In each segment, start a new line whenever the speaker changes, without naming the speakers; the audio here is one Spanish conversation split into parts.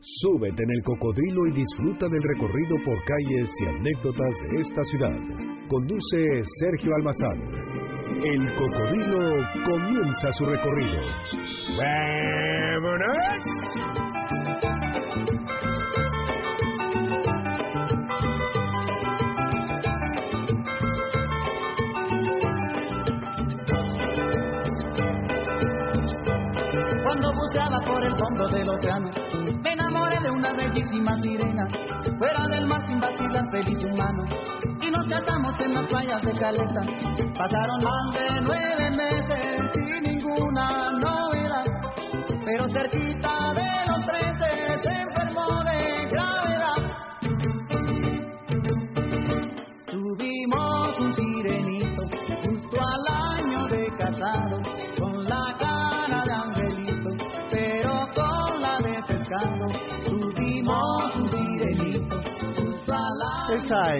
Súbete en el cocodrilo y disfruta del recorrido por calles y anécdotas de esta ciudad. Conduce Sergio Almazán. El cocodrilo comienza su recorrido. ¡Vámonos!
Cuando buceaba por el fondo del océano, de una bellísima sirena. Fuera del mar sin vacilar feliz humano. Y nos casamos en las playas de Caleta. Pasaron más de nueve meses y ninguna novedad. Pero cerquita de los trece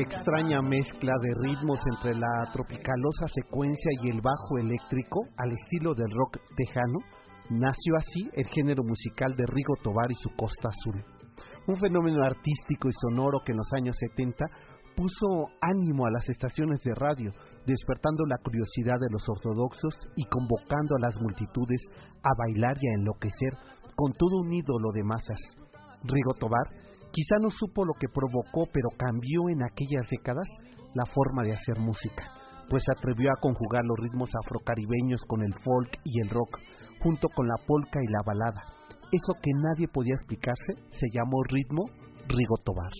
extraña mezcla de ritmos entre la tropicalosa secuencia y el bajo eléctrico al estilo del rock tejano, nació así el género musical de Rigo Tobar y su Costa Azul. Un fenómeno artístico y sonoro que en los años 70 puso ánimo a las estaciones de radio, despertando la curiosidad de los ortodoxos y convocando a las multitudes a bailar y a enloquecer con todo un ídolo de masas. Rigo Tobar quizá no supo lo que provocó, pero cambió en aquellas décadas la forma de hacer música, pues se atrevió a conjugar los ritmos afrocaribeños con el folk y el rock, junto con la polka y la balada. Eso que nadie podía explicarse se llamó ritmo Rigo Tobar.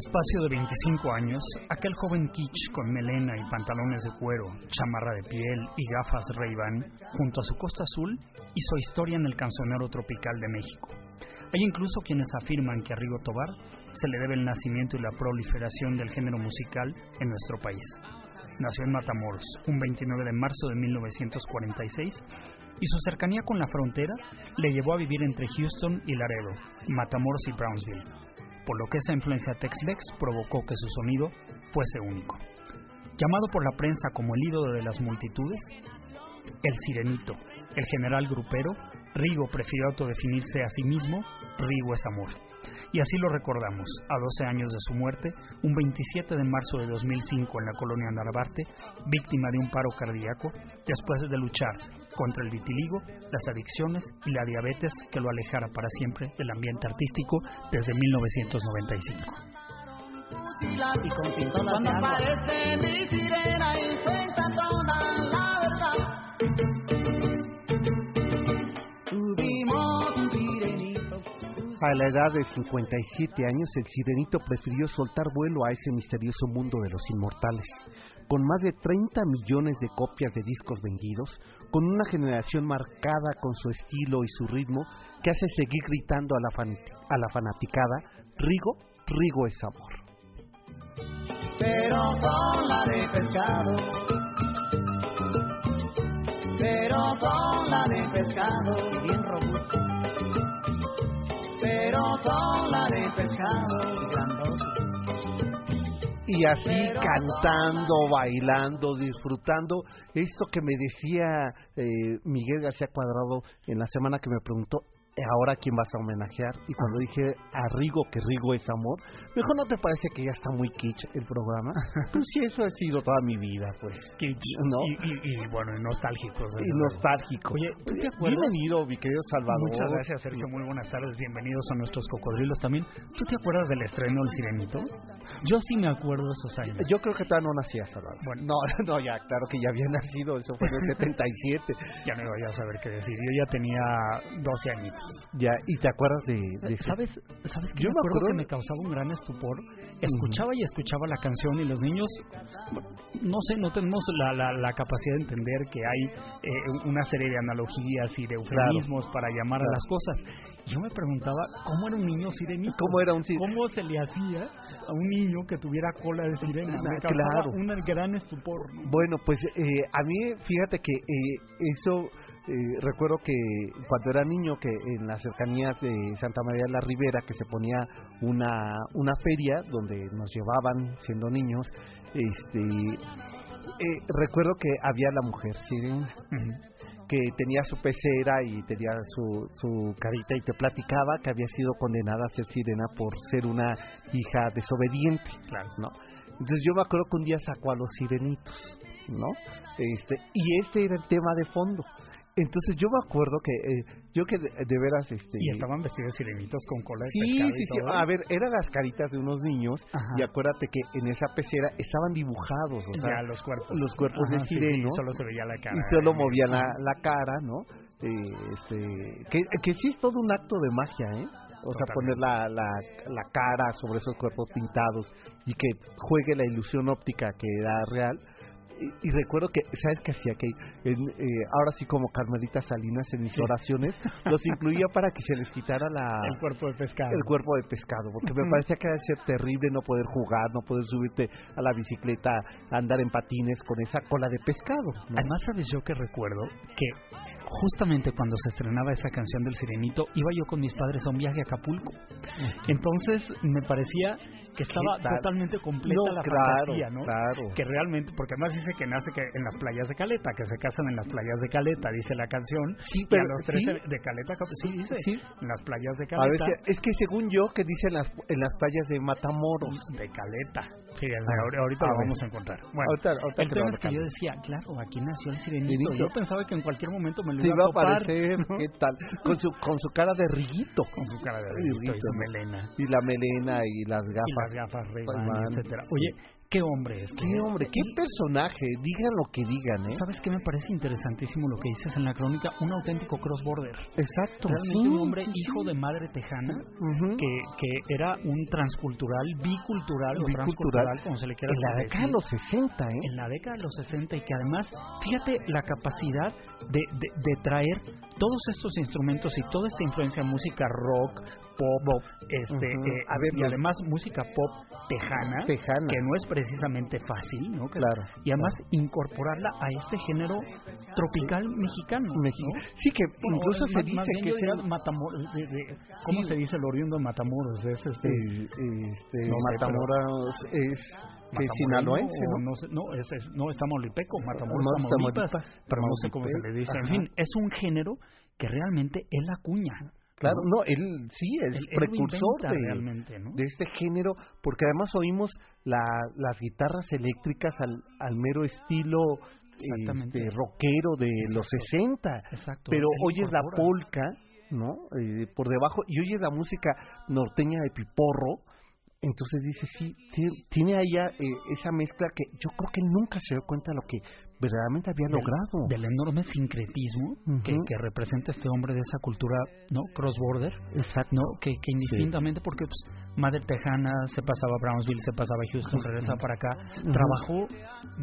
Espacio de 25 años, aquel joven kitsch con melena y pantalones de cuero, chamarra de piel y gafas Ray-Ban, junto a su costa azul, hizo historia en el cancionero tropical de México. Hay incluso quienes afirman que a Rigo Tobar se le debe el nacimiento y la proliferación del género musical en nuestro país. Nació en Matamoros un 29 de marzo de 1946 y su cercanía con la frontera le llevó a vivir entre Houston y Laredo, Matamoros y Brownsville, por lo que esa influencia Tex-Mex provocó que su sonido fuese único. Llamado por la prensa como el ídolo de las multitudes, el sirenito, el general grupero, Rigo prefirió autodefinirse a sí mismo, Rigo es amor. Y así lo recordamos, a 12 años de su muerte, un 27 de marzo de 2005 en la colonia Narvarte, víctima de un paro cardíaco, después de luchar contra el vitiligo, las adicciones y la diabetes que lo alejara para siempre del ambiente artístico desde 1995.
y con
A la edad de 57 años, el sirenito prefirió soltar vuelo a ese misterioso mundo de los inmortales. Con más de 30 millones de copias de discos vendidos, con una generación marcada con su estilo y su ritmo, que hace seguir gritando a la, fan- a la fanaticada, Rigo, Rigo es amor.
pero con la de pescado. Pero con la de pescado, bien robusto. Pero con la de pescado, grandoso.
Y así cantando, bailando, disfrutando. Esto que me decía eh, Miguel García Cuadrado en la semana que me preguntó, "¿Eh, ahora quién vas a homenajear. Y cuando dije a Rigo, que Rigo es amor, me dijo, ¿no te parece que ya está muy kitsch el programa? pues sí, eso ha sido toda mi vida, pues.
Kitsch
¿No?
y, y- y, bueno, y nostálgicos. desde
Y
luego.
nostálgico.
Oye, ¿tú te acuerdas?
Bienvenido, mi querido Salvador.
Muchas gracias, Sergio. Muy buenas tardes. Bienvenidos a nuestros cocodrilos también. ¿Tú te acuerdas del estreno del Sirenito? Yo sí me acuerdo de esos años.
Yo creo que todavía no nacía, Salvador.
Bueno.
no, no, ya, claro que ya había nacido, eso fue en el 77.
Ya no iba a saber qué decir. Yo ya tenía 12 añitos.
Ya, ¿y te acuerdas de, de ese?
¿Sabes, ¿sabes qué?
Yo
me
me
acuerdo
acuerdo-
que me causaba un gran estupor. Escuchaba y escuchaba la canción y los niños, no sé, no tenemos la, la, la capacidad de entender que hay eh, una serie de analogías y de eufemismos para llamar a las cosas. Yo me preguntaba cómo era un niño sirenito.
¿Cómo era un
¿Cómo se le hacía a un niño que tuviera cola de sirena? Me
Ah,
causaba
claro.
un gran estupor. ¿no?
Bueno, pues eh, a mí, fíjate que eh, eso, eh, recuerdo que cuando era niño, que en las cercanías de Santa María de la Ribera, que se ponía una, una feria donde nos llevaban siendo niños, este, eh, recuerdo que había la mujer sirena que tenía su pecera y tenía su, su carita y te platicaba que había sido condenada a ser sirena por ser una hija desobediente,
Claro.
¿no? Entonces yo me acuerdo que un día sacó a los sirenitos, ¿no? Este, y este era el tema de fondo. Entonces yo me acuerdo que eh, yo que de, de veras este
Y estaban vestidos sirenitos con cola de
Sí,
pescado
sí,
y
sí. A ver, eran las caritas de unos niños
Ajá.
y acuérdate que en esa pecera estaban dibujados, o sea,
ya los cuerpos.
los cuerpos de
Ajá, sí, sí,
sireno.
solo se veía la cara.
y solo
eh,
movían la, la cara, ¿no? Eh, este, que, que sí es todo un acto de magia, ¿eh? O sea, poner la, la, la cara sobre esos cuerpos pintados y que juegue la ilusión óptica que era real. Y, y recuerdo que, ¿sabes qué hacía? Que en, eh, ahora sí como Carmelita Salinas en mis oraciones los incluía para que se les quitara la,
El cuerpo de pescado.
el cuerpo de pescado, porque me parecía que debe ser terrible no poder jugar, no poder subirte a la bicicleta, andar en patines con esa cola de pescado. ¿no?
Además, sabes yo que recuerdo que justamente cuando se estrenaba esa canción del Sirenito, iba yo con mis padres a un viaje a Acapulco. Entonces me parecía que estaba totalmente completa
No,
la
claro,
fantasía, ¿no?
claro.
Que realmente, porque además dice que nace que en las playas de Caleta, que se casan en las playas de Caleta, dice la canción.
Sí,
y
pero-
a los tres
sí.
de, Caleta, sí, dice,
Sí.
en las playas de
A
Caleta.
ver, si- es que según yo, que dicen las, en las playas de Matamoros.
de Caleta. Fíjense,
Ah,
ahor- ahorita
a
lo vamos a encontrar. Bueno,
Ahorita- ahorita
el
te
tema es que yo decía, claro, aquí nació el sirenito. Yo pensaba que en cualquier momento me lo iba
iba
a
a aparecer,
¿no?
¿qué tal? Con su, con su cara de riguito.
Con su cara de riguito y su melena.
Y la melena y las
Y
gafas.
gafas ray etcétera. Oye, qué hombre es.
Qué hombre, qué personaje. Digan lo que digan, ¿eh?
¿Sabes qué me parece interesantísimo lo que dices en la crónica? Un auténtico cross-border.
Exacto.
Realmente
sí,
un hombre
sí, sí.
hijo de madre tejana
Ujú.
que, que era un transcultural, bicultural o
Bicultural.
transcultural, como se le quiera
En la
decir.
década de los 60, ¿eh?
en la década de los 60 y que además, fíjate la capacidad de, de, de traer todos estos instrumentos y toda esta influencia música rock, pop, este,
Ujú.
eh,
A ver,
y además música pop tejana,
Tejana.
que no es precisamente fácil, ¿no?
Claro,
Y además incorporarla a este género tropical mexicano.
México.
¿no?
Sí, que
Bueno,
incluso
más-
se
más
dice
bien
que es el-
Matamoros, de- de- ¿cómo
Sí.
se dice el oriundo de Matamoros? Es este,
este,
No sé, pero-
Matamoros es que sinaloense, ¿no?
no, no, es, es- no, es tamaulipeco, Matamoros, Tamaulipas, pero no sé cómo se le dice. En
Ajá.
fin, es un género que realmente él acuña.
Claro, no, él sí es
lo
precursor de,
realmente, ¿no?
de este género, porque además oímos la, las guitarras eléctricas al, al mero estilo este, rockero de los
Exacto.
60,
Exacto.
pero
él
oyes la polka, ¿no? Eh, por debajo, y oyes la música norteña de Piporro, entonces dices, sí, tiene, tiene allá eh, esa mezcla que yo creo que nunca se dio cuenta de lo que verdaderamente había
Del-
logrado.
Del enorme sincretismo que, que representa este hombre de esa cultura, ¿no? Cross-border,
Exacto.
¿no? Que, que indistintamente, porque pues, Madre Tejana se pasaba a Brownsville, se pasaba a Houston, regresaba para acá, trabajó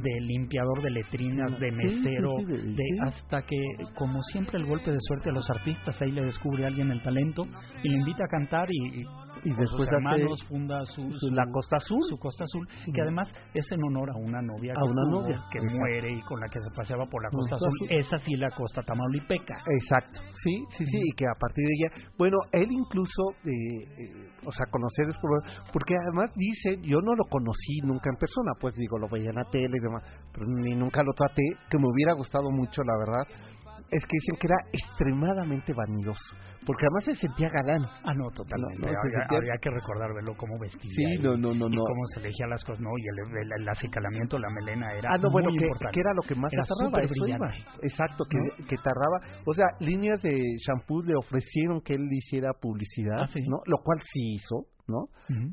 de limpiador de letrinas, de
sí,
mesero,
sí, de-
hasta que, como siempre, el golpe de suerte a los artistas, ahí le descubre a alguien el talento y le invita a cantar y, y,
Y después
sus hermanos
hace
funda su,
la Costa Azul.
su Costa Azul, que además es en honor a una novia
A
que
una
tuvo,
novia,
que
exacto.
muere y con la que se paseaba por la Costa
Costa
Azul.
Azul.
Esa sí la Costa Tamaulipeca.
Exacto, sí, sí, sí, y que a partir de ella, bueno, él incluso, eh, eh, o sea, conocer es por, porque además dice, yo no lo conocí nunca en persona, pues digo, lo veía en la tele y demás, pero ni nunca lo traté, que me hubiera gustado mucho, la verdad, es que dicen que era extremadamente vanidoso, porque además se sentía galán.
Ah, no, totalmente.
No, no,
habría,
sentía-
habría que recordar verlo cómo vestía.
Sí,
y,
no, no, no,
y
no.
cómo se elegía las cosas, ¿no? Y el, el, el acicalamiento, la melena era
Ah, no, bueno,
muy
que,
importante.
que era lo que más tardaba, eso iba. Exacto, que,
¿No?
que tardaba. O sea, líneas de shampoo le ofrecieron que él hiciera publicidad,
Ah, sí.
¿no? Lo cual sí hizo, ¿no?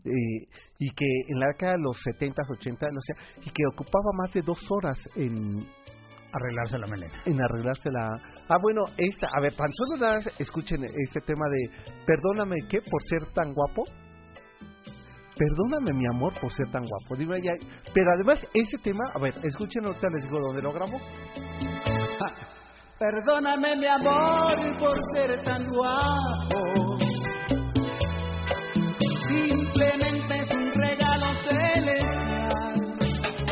Eh, y que en la década de los 70s, 80s, o sea, y que ocupaba más de dos horas en
arreglarse la melena.
En arreglarse la... Ah, bueno, esta, a ver, tan solo nada, escuchen este tema de perdóname, ¿qué? Por ser tan guapo. Perdóname, mi amor, por ser tan guapo. Dime ya. Pero además, ese tema, a ver, escuchen ahorita, les digo dónde lo grabó.
Perdóname, mi amor, por ser tan guapo.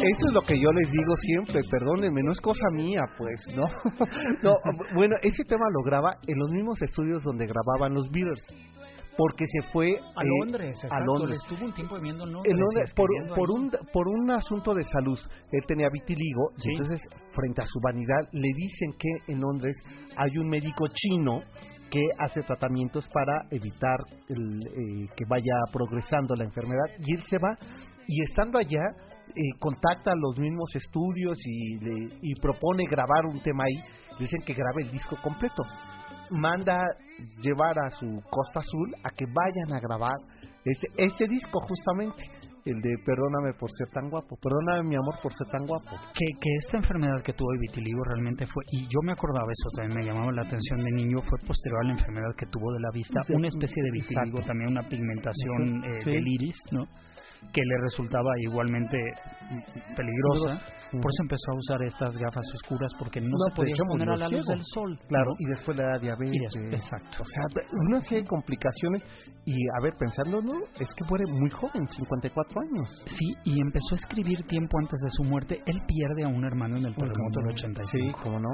Eso es lo que yo les digo siempre, perdónenme, no es cosa mía, pues, ¿no? no, bueno, ese tema lo graba en los mismos estudios donde grababan los Beatles. Porque se fue
A
eh,
Londres,
a. Londres.
Estuvo un tiempo viviendo en Londres.
En Londres,
y
por, por, un, por un asunto de salud, él tenía vitiligo, y entonces, frente a su vanidad, le dicen que en Londres hay un médico chino que hace tratamientos para evitar el, eh, que vaya progresando la enfermedad, y él se va, y estando allá, eh, contacta a los mismos estudios y, le- y propone grabar un tema ahí, le dicen que grabe el disco completo manda llevar a su Costa Azul a que vayan a grabar este, este disco justamente, el de Perdóname por ser tan guapo, perdóname mi amor por ser tan guapo.
que, que esta enfermedad que tuvo el vitiligo realmente fue, y yo me acordaba eso, también me llamaba la atención de niño, fue posterior a la enfermedad que tuvo de la vista,
Sí,
una especie de vitiligo,
exacto.
también una pigmentación eh,
Sí.
del iris, ¿no? Que le resultaba igualmente peligrosa. Por eso empezó a usar estas gafas oscuras porque no,
No,
se podía poner a la luz del sol.
Claro, y después le da diabetes.
Exacto.
O sea, una serie de complicaciones. Y a ver, pensándolo, es que muere muy joven, 54 años.
Sí, y empezó a escribir tiempo antes de su muerte. Él pierde a un hermano en el terremoto del 85.
Sí, cómo no.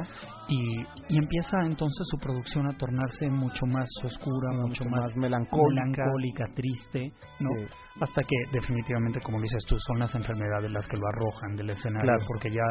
y, y empieza entonces su producción a tornarse mucho más oscura, mucho, más,
melancólica.
melancólica, triste, ¿no?
Sí.
Hasta que definitivamente, como dices tú, son las enfermedades las que lo arrojan del escenario,
Claro.
porque ya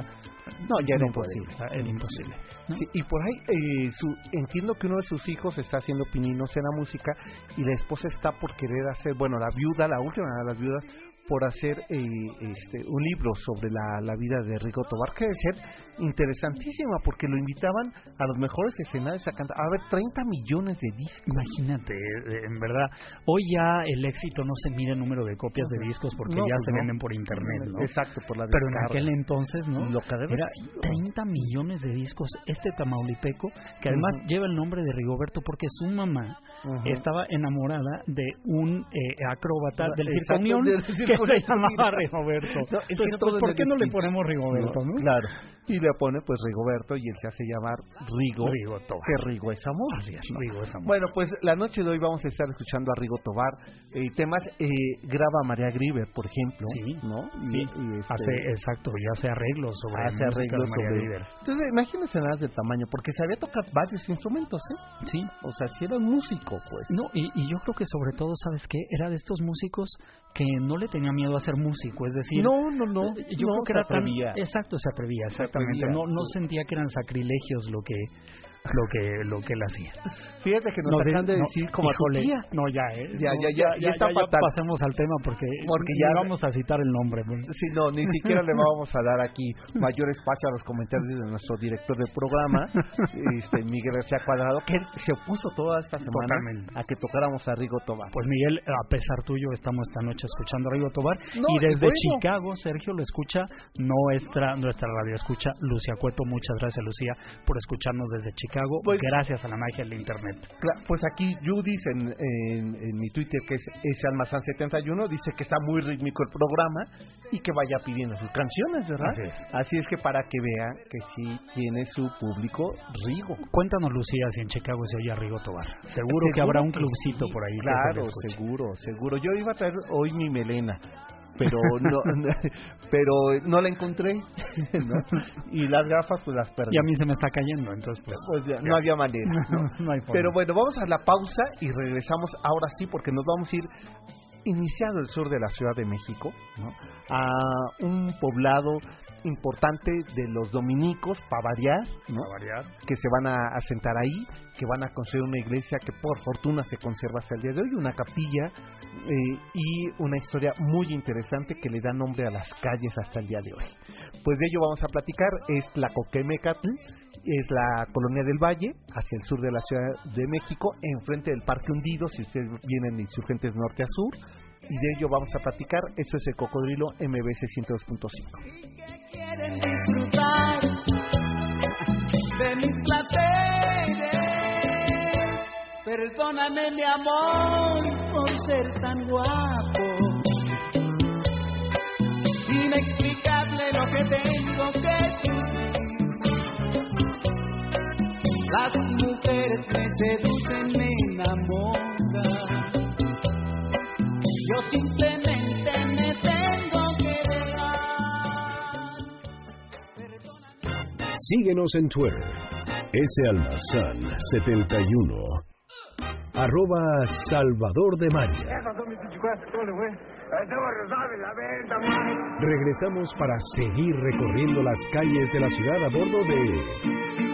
No, ya era imposible.
era imposible. ¿no?
Sí, y por ahí eh, su, entiendo que uno de sus hijos está haciendo pininos en la música y la esposa está por querer hacer, bueno, la viuda, la última de las viudas, por hacer eh, este, un libro sobre la, la vida de Rigo Tobar, que debe ser interesantísima porque lo invitaban a los mejores escenarios a cantar. A ver, 30 millones de discos.
Imagínate, eh, en verdad, hoy ya el éxito no se mide en número de copias de discos porque
No,
ya
pues
se
no.
venden por internet, ¿no?
Exacto, por la
Pero en aquel entonces, ¿no?
Lo que
Era
haber sido.
30 millones de discos. Este tamaulipeco, que además lleva el nombre de Rigoberto porque su mamá estaba enamorada de un eh, acróbata del Circo Unión
del
que
Circo
se
Unión.
llamaba Rigoberto.
No, que
Entonces,
todo
pues, ¿por qué no le ponemos Rigoberto, no?
Claro. Y pone pues Rigoberto y él se hace llamar Rigo.
Rigo Tobar.
Que Rigo es amor.
Así es,
¿no?
Rigo es amor.
Bueno, pues la noche de hoy vamos a estar escuchando a Rigo Tobar. Eh, temas, eh, graba María Griver, por ejemplo.
Sí,
¿no?
Sí,
Y- y, este,
hace, exacto, y hace arreglos sobre
hace arreglos
María
sobre...
Griver.
Entonces, imagínense nada del tamaño, porque sabía tocar varios instrumentos, ¿eh?
Sí,
O sea, si era un músico, pues.
No, y, y yo creo que sobre todo, ¿sabes qué? Era de estos músicos que no le tenía miedo a ser músico, es decir...
no, no, no.
Yo
no,
creo que
se
tan...
atrevía.
Exacto, se atrevía, exactamente. No no sentía que eran sacrilegios lo que lo que lo que él hacía.
Fíjate que nos
No,
acaban de
no,
decir como
híjole. No, ya, ¿eh?
Ya,
No,
ya, ya, ya está fatal.
pasemos al tema porque,
Porque
ya
ya-
vamos a citar el nombre.
Sí, no, ni siquiera le vamos a dar aquí mayor espacio a los comentarios de nuestro director del programa, este Miguel García Cuadrado, que se opuso toda esta semana
Totalmente.
a que tocáramos a Rigo Tobar.
Pues Miguel, a pesar tuyo, estamos esta noche escuchando a Rigo Tobar y desde. Chicago, Sergio, lo escucha nuestra nuestra radio escucha Lucia Cueto. Muchas gracias, Lucía, por escucharnos desde Chicago.
Pues-
gracias a la magia del Internet.
Pues aquí Judith en, en, en mi Twitter, que es salmazán71, dice que está muy rítmico el programa y que vaya pidiendo sus canciones, ¿verdad?
Así es.
Así es que para que vean que sí tiene su público Rigo.
Cuéntanos, Lucía, si en Chicago se oye a Rigo Tobar. Seguro que habrá un clubcito
sí,
por ahí. que
Claro, seguro, seguro. Yo iba a traer hoy mi melena, pero no, pero no la encontré, ¿no? Y las gafas pues las perdí.
Y a mí se me está cayendo, entonces pues...
Pues ya, no había manera. ¿no?
no hay forma.
Pero bueno, vamos a la pausa y regresamos ahora sí porque nos vamos a ir iniciado el sur de la Ciudad de México, ¿no? a un poblado importante de los dominicos, para variar, ¿no?
Para variar.
que se van a asentar ahí, que van a construir una iglesia que por fortuna se conserva hasta el día de hoy, una capilla eh, y una historia muy interesante que le da nombre a las calles hasta el día de hoy. Pues de ello vamos a platicar, es la Coquemecatl, es la colonia del Valle, hacia el sur de la Ciudad de México, enfrente del Parque Hundido, si ustedes vienen de Insurgentes Norte a Sur, y de ello vamos a platicar, esto es el Cocodrilo MBC 102.5.
quieren disfrutar placeres. Perdóname mi amor por ser tan guapo. Sin explicarle lo que tengo que sufrir. Las mujeres me seducen, me enamoran. Simplemente me tengo que dejar. Perdóname.
Síguenos en Twitter, salmazán71, arroba Salvador de María. Regresamos para seguir recorriendo las calles de la ciudad a bordo de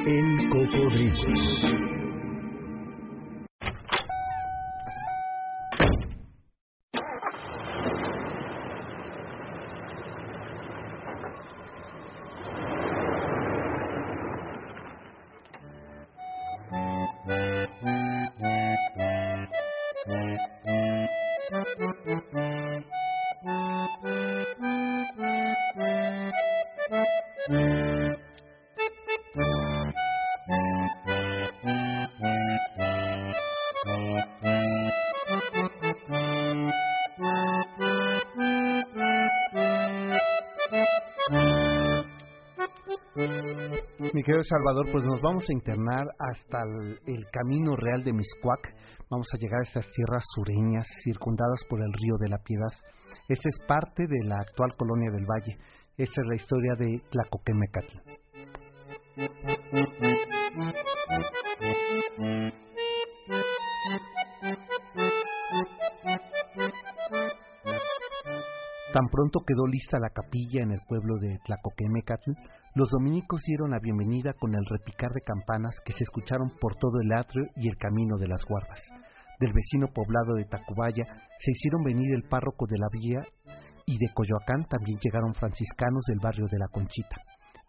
El Cocodrilo.
Mi querido Salvador, pues nos vamos a internar hasta el, camino real de Miscuac. Vamos a llegar a estas tierras sureñas circundadas por el río de la Piedad. Esta es parte de la actual colonia del Valle. Esta es la historia de Tlacoquemecatl. Tan pronto quedó lista la capilla en el pueblo de Tlacoquemecatl, los dominicos dieron la bienvenida con el repicar de campanas que se escucharon por todo el atrio y el camino de las guardas. Del vecino poblado de Tacubaya se hicieron venir el párroco de la villa y de Coyoacán también llegaron franciscanos del barrio de la Conchita.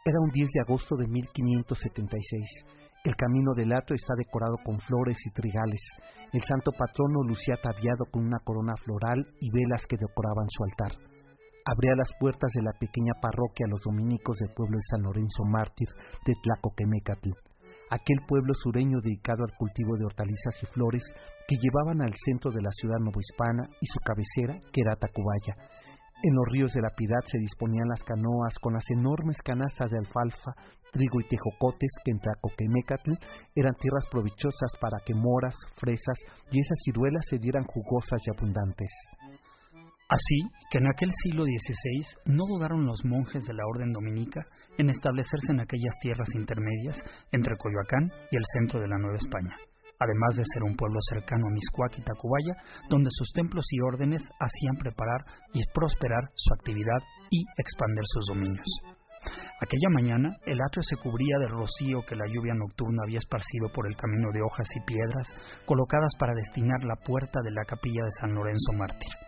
Era un 10 de agosto de 1576. El camino del atrio está decorado con flores y trigales. El santo patrono lucía ataviado con una corona floral y velas que decoraban su altar abría las puertas de la pequeña parroquia a los dominicos del pueblo de San Lorenzo Mártir de Tlacoquemecatl, aquel pueblo sureño dedicado al cultivo de hortalizas y flores que llevaban al centro de la ciudad novohispana y su cabecera, que era Tacubaya. En los ríos de la Piedad se disponían las canoas con las enormes canastas de alfalfa, trigo y tejocotes que en Tlacoquemecatl eran tierras provechosas para que moras, fresas y esas ciruelas se dieran jugosas y abundantes.
Así que en aquel siglo XVI no dudaron los monjes de la orden dominica en establecerse en aquellas tierras intermedias entre Coyoacán y el centro de la Nueva España, además de ser un pueblo cercano a Miscuac y Tacubaya, donde sus templos y órdenes hacían preparar y prosperar su actividad y expandir sus dominios. Aquella mañana el atrio se cubría del rocío que la lluvia nocturna había esparcido por el camino de hojas y piedras colocadas para destinar la puerta de la capilla de San Lorenzo Mártir.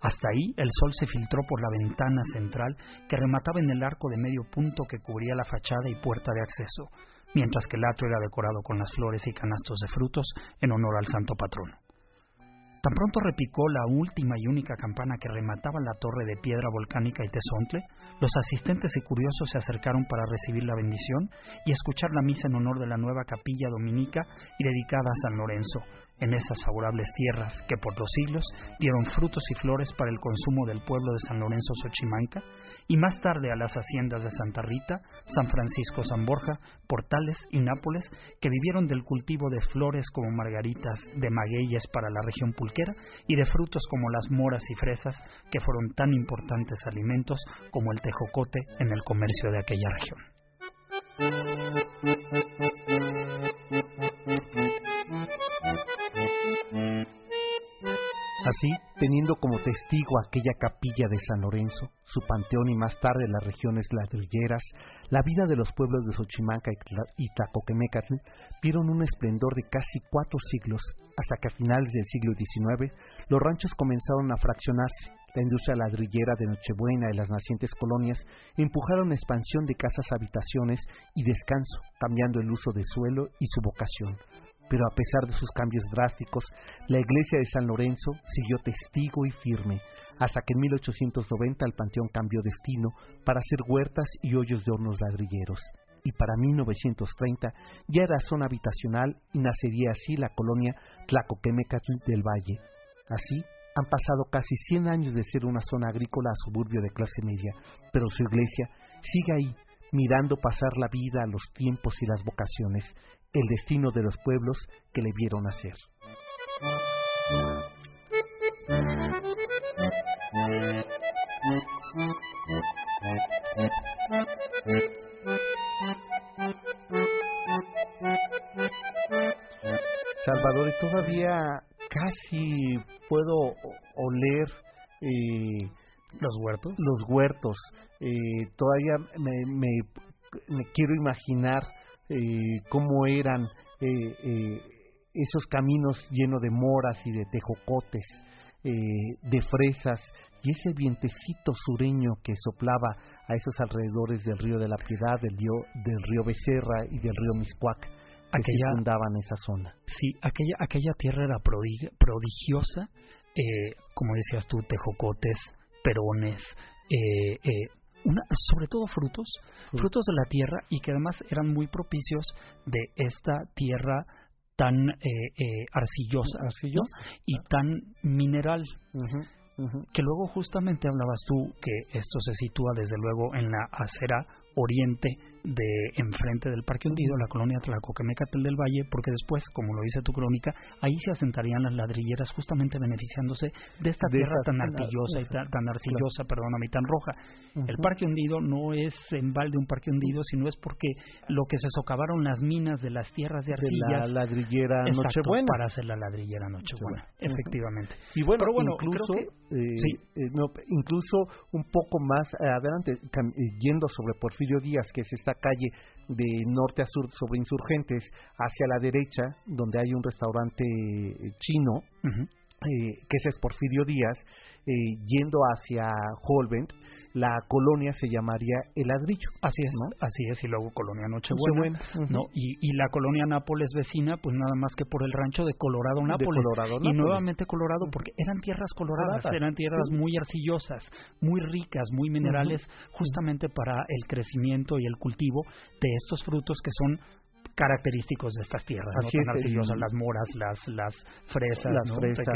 Hasta ahí el sol se filtró por la ventana central que remataba en el arco de medio punto que cubría la fachada y puerta de acceso, mientras que el atrio era decorado con las flores y canastos de frutos en honor al santo patrono. Tan pronto repicó la última y única campana que remataba la torre de piedra volcánica y tesontle, los asistentes y curiosos se acercaron para recibir la bendición y escuchar la misa en honor de la nueva capilla dominica y dedicada a San Lorenzo, en esas favorables tierras que por los siglos dieron frutos y flores para el consumo del pueblo de San Lorenzo Xochimanca, y más tarde a las haciendas de Santa Rita, San Francisco San Borja, Portales y Nápoles, que vivieron del cultivo de flores como margaritas, de magueyes para la región pulquera, y de frutos como las moras y fresas, que fueron tan importantes alimentos como el tejocote en el comercio de aquella región.
Así, teniendo como testigo aquella capilla de San Lorenzo, su panteón y más tarde las regiones ladrilleras, la vida de los pueblos de Xochimanca y Tla- y Tlacoquemecatl vieron un esplendor de casi cuatro siglos, hasta que a finales del siglo XIX los ranchos comenzaron a fraccionarse. La industria ladrillera de Nochebuena y las nacientes colonias empujaron la expansión de casas habitaciones y descanso, cambiando el uso de suelo y su vocación pero a pesar de sus cambios drásticos, la iglesia de San Lorenzo siguió testigo y firme, hasta que en 1890 el panteón cambió destino para hacer huertas y hoyos de hornos ladrilleros. y para 1930 ya era zona habitacional y nacería así la colonia Tlacoquemecatl del Valle. Así, han pasado casi 100 años de ser una zona agrícola a suburbio de clase media, pero su iglesia sigue ahí, mirando pasar la vida, los tiempos y las vocaciones, el destino de los pueblos que le vieron nacer. Salvador, y todavía casi puedo oler eh,
los huertos.
Los huertos. Eh, todavía me, me, quiero imaginar eh, cómo eran esos caminos llenos de moras y de tejocotes, de fresas, y ese vientecito sureño que soplaba a esos alrededores del río de la Piedad, del río, del río Becerra y del río Miscuac, que aquella, esa zona.
Sí, aquella, aquella tierra era prodigiosa, eh, como decías tú, tejocotes, perones, eh, eh, una, sobre todo frutos, frutos de la tierra y que además eran muy propicios de esta tierra tan arcillosa, y tan mineral. Que luego justamente hablabas tú que esto se sitúa desde luego en la acera oriente de enfrente del Parque Hundido, la colonia Tlacoquemecatel del Valle, porque después, como lo dice tu crónica, ahí se asentarían las ladrilleras justamente beneficiándose de esta tierra tan arcillosa y tan, arcillosa, perdóname, tan roja. El Parque Hundido no es en balde un parque hundido, sino es porque lo que se socavaron las minas de las tierras de arcillas
de la ladrillera Nochebuena.
para hacer la ladrillera Nochebuena, efectivamente.
Y bueno, Pero bueno incluso eh, eh, incluso un poco más adelante eh, yendo sobre Porfirio Díaz que se está calle de norte a sur sobre insurgentes, hacia la derecha, donde hay un restaurante eh, chino, eh, que ese es Porfirio Díaz, eh, yendo hacia Holbent, la colonia se llamaría El Ladrillo.
Así es, así es, y luego Colonia Nochebuena, ¿no? Y, y, la colonia Nápoles vecina, pues nada más que por el rancho de Colorado Nápoles. y nuevamente Colorado, porque eran tierras coloradas, eran tierras muy arcillosas, muy ricas, muy minerales, justamente para el crecimiento y el cultivo de estos frutos que son característicos de estas tierras, Así ¿no? las moras, las las fresas,
las fresas,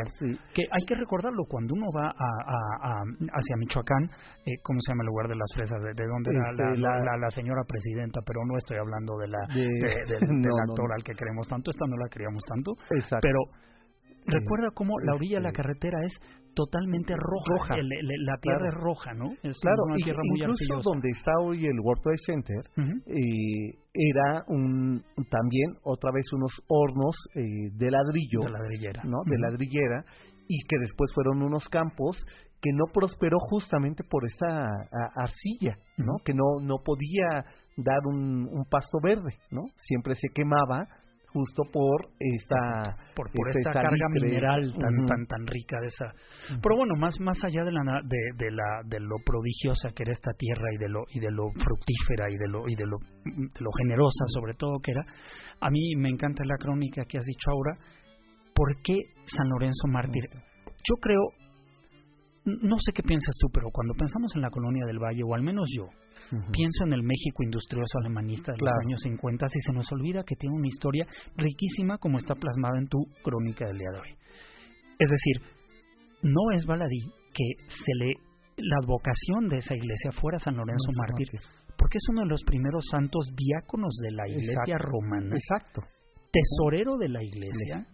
que, hay que recordarlo cuando uno va a, hacia Michoacán, eh, ¿cómo se llama el lugar de las fresas? ¿De, dónde era este, la, la, señora presidenta? Pero no estoy hablando de la del actor al que queremos tanto, esta no la queríamos tanto, pero Recuerda cómo la orilla de la carretera es totalmente roja. la tierra es roja, ¿no? Es
claro, una tierra muy incluso donde está hoy el World Trade Center, eh, era un, también otra vez unos hornos eh, de ladrillo,
de ladrillera,
¿no? De ladrillera y que después fueron unos campos que no prosperó justamente por esa arcilla, ¿no? Que no no podía dar un, un pasto verde, ¿no? Siempre se quemaba justo por esta
por, esta, carga mineral tan tan tan rica de esa. Pero bueno más más allá de la de, de, la de lo prodigiosa que era esta tierra y de lo y de lo fructífera y de lo y de lo, de lo generosa sobre todo que era a mí me encanta la crónica que has dicho ahora por qué San Lorenzo mártir yo creo no sé qué piensas tú pero cuando pensamos en la colonia del Valle o al menos yo Pienso en el México industrioso alemanista de los años 50 y se nos olvida que tiene una historia riquísima como está plasmada en tu crónica del día de hoy. Es decir, no es baladí que se le la vocación de esa iglesia fuera San Lorenzo Mártir, porque es uno de los primeros santos diáconos de la iglesia romana.
Exacto.
Tesorero de la iglesia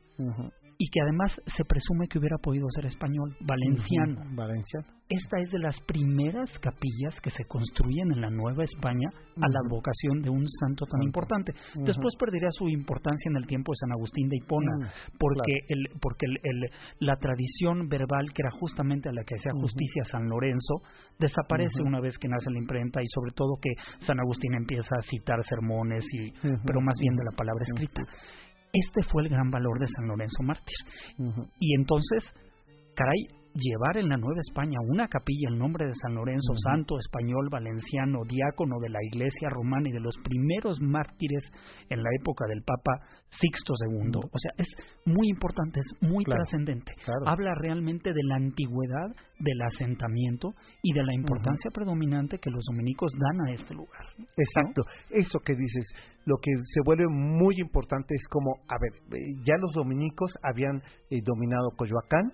y que además se presume que hubiera podido ser español, valenciano.
valenciano.
Esta es de las primeras capillas que se construyen en la Nueva España a la vocación de un santo tan importante. Después perdería su importancia en el tiempo de San Agustín de Hipona, porque el, porque el, la tradición verbal que era justamente a la que hacía justicia San Lorenzo desaparece una vez que nace la imprenta y sobre todo que San Agustín empieza a citar sermones y pero más bien de la palabra escrita. Este fue el gran valor de San Lorenzo Mártir. Y entonces, caray, llevar en la Nueva España una capilla en nombre de San Lorenzo, santo español, valenciano, diácono de la Iglesia romana y de los primeros mártires en la época del Papa Sixto II. O sea, es muy importante, es muy trascendente. Habla realmente de la antigüedad del asentamiento y de la importancia predominante que los dominicos dan a este lugar.
Exacto, eso que dices, lo que se vuelve muy importante es como, a ver, eh, ya los dominicos habían eh, dominado Coyoacán,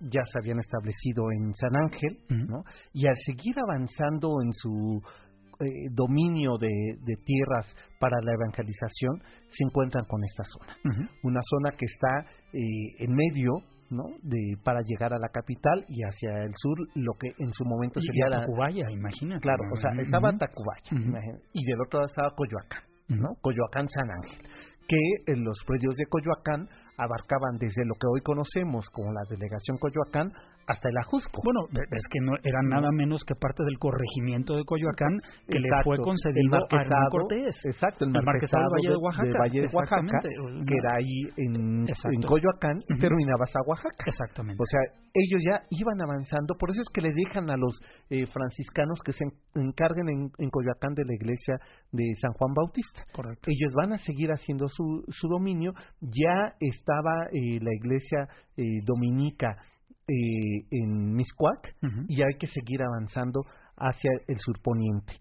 ya se habían establecido en San Ángel, ¿no? y al seguir avanzando en su eh, dominio de, tierras para la evangelización, se encuentran con esta zona. Una zona que está eh, en medio ¿no? De, para llegar a la capital y hacia el sur, lo que en su momento sería
la... Tacubaya, imagínate.
Claro, o sea, estaba Tacubaya, y del otro lado estaba Coyoacán, ¿no? Coyoacán San Ángel, que en los predios de Coyoacán abarcaban desde lo que hoy conocemos como la delegación Coyoacán hasta el Ajusco.
Bueno, es que no era nada menos que parte del corregimiento de Coyoacán que le fue concedido a Hernán Cortés.
Exacto, el, marquesado, Valle de Oaxaca, Valle de Oaxaca que era ahí en, en Coyoacán y terminaba hasta Oaxaca.
Exactamente.
O sea, ellos ya iban avanzando, por eso es que le dejan a los eh, franciscanos que se encarguen en, Coyoacán de la iglesia de San Juan Bautista.
Correcto.
Ellos van a seguir haciendo su, su dominio. Ya estaba eh, la iglesia eh, dominica eh, en Miscuac y hay que seguir avanzando hacia el surponiente.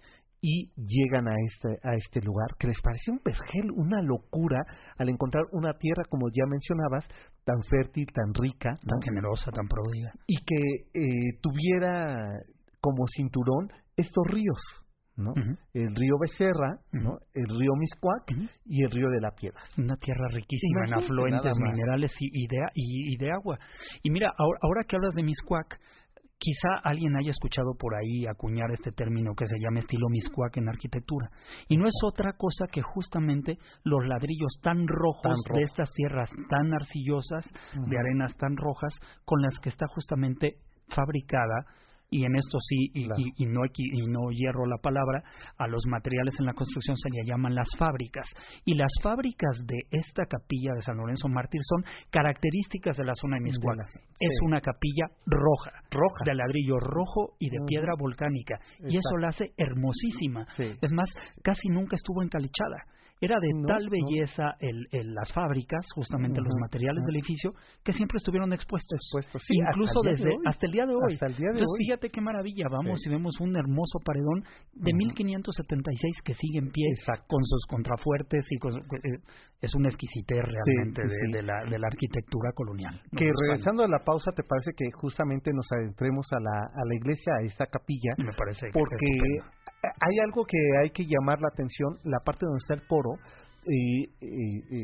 Y llegan a este a este lugar que les parece un vergel, una locura al encontrar una tierra como ya mencionabas tan fértil, tan rica,
tan generosa, tan pródiga
y que eh, tuviera como cinturón estos ríos ¿no? El río Becerra, ¿no? El río Miscuac y el río de la Piedra.
Una tierra riquísima en afluentes minerales y, de, y, de, agua. Y mira, ahora, ahora que hablas de Miscuac, quizá alguien haya escuchado por ahí acuñar este término que se llama estilo Miscuac en arquitectura. Y no es otra cosa que justamente los ladrillos tan rojos de estas tierras tan arcillosas, de arenas tan rojas, con las que está justamente fabricada y en esto sí, y, y, no, y no hierro la palabra, a los materiales en la construcción se le llaman las fábricas. Y las fábricas de esta capilla de San Lorenzo Mártir son características de la zona de Miscuac. Es una capilla roja,
roja,
de ladrillo rojo y de piedra volcánica. Y eso la hace hermosísima. Es más, casi nunca estuvo encalichada. Era de tal belleza el, las fábricas, justamente los materiales del edificio, que siempre estuvieron expuestos.
expuestos
incluso desde hasta el día de hoy.
Hasta el día de
Entonces, fíjate qué maravilla. Vamos y vemos un hermoso paredón de 1576 que sigue en pie con sus contrafuertes y eh, es un exquisitez realmente de, la, de la arquitectura colonial.
Que regresando a la pausa, ¿te parece que justamente nos adentremos a la, a la iglesia, a esta capilla?
Me parece.
Porque hay algo que hay que llamar la atención, la parte donde está el coro, y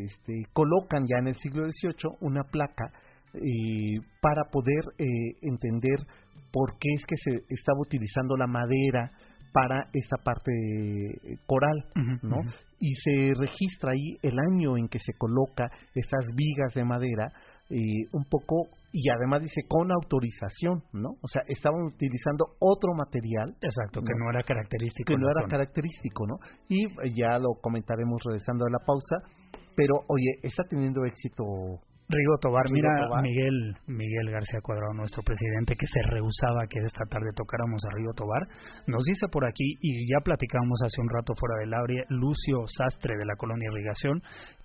este, colocan ya en el siglo XVIII una placa para poder eh, entender por qué es que se estaba utilizando la madera para esta parte coral, ¿no? Y se registra ahí el año en que se coloca estas vigas de madera, un poco y además dice con autorización, ¿no? O sea, estaban utilizando otro material.
Exacto, que no era característico.
Que no era característico, ¿no? Y ya lo comentaremos regresando a la pausa, pero oye, está teniendo éxito
Rigo Tobar, mira Miguel Miguel García Cuadrado, nuestro presidente, que se rehusaba que esta tarde tocáramos a Rigo Tobar, nos dice por aquí, y ya platicamos hace un rato fuera del aire, Lucio Sastre de la Colonia Irrigación,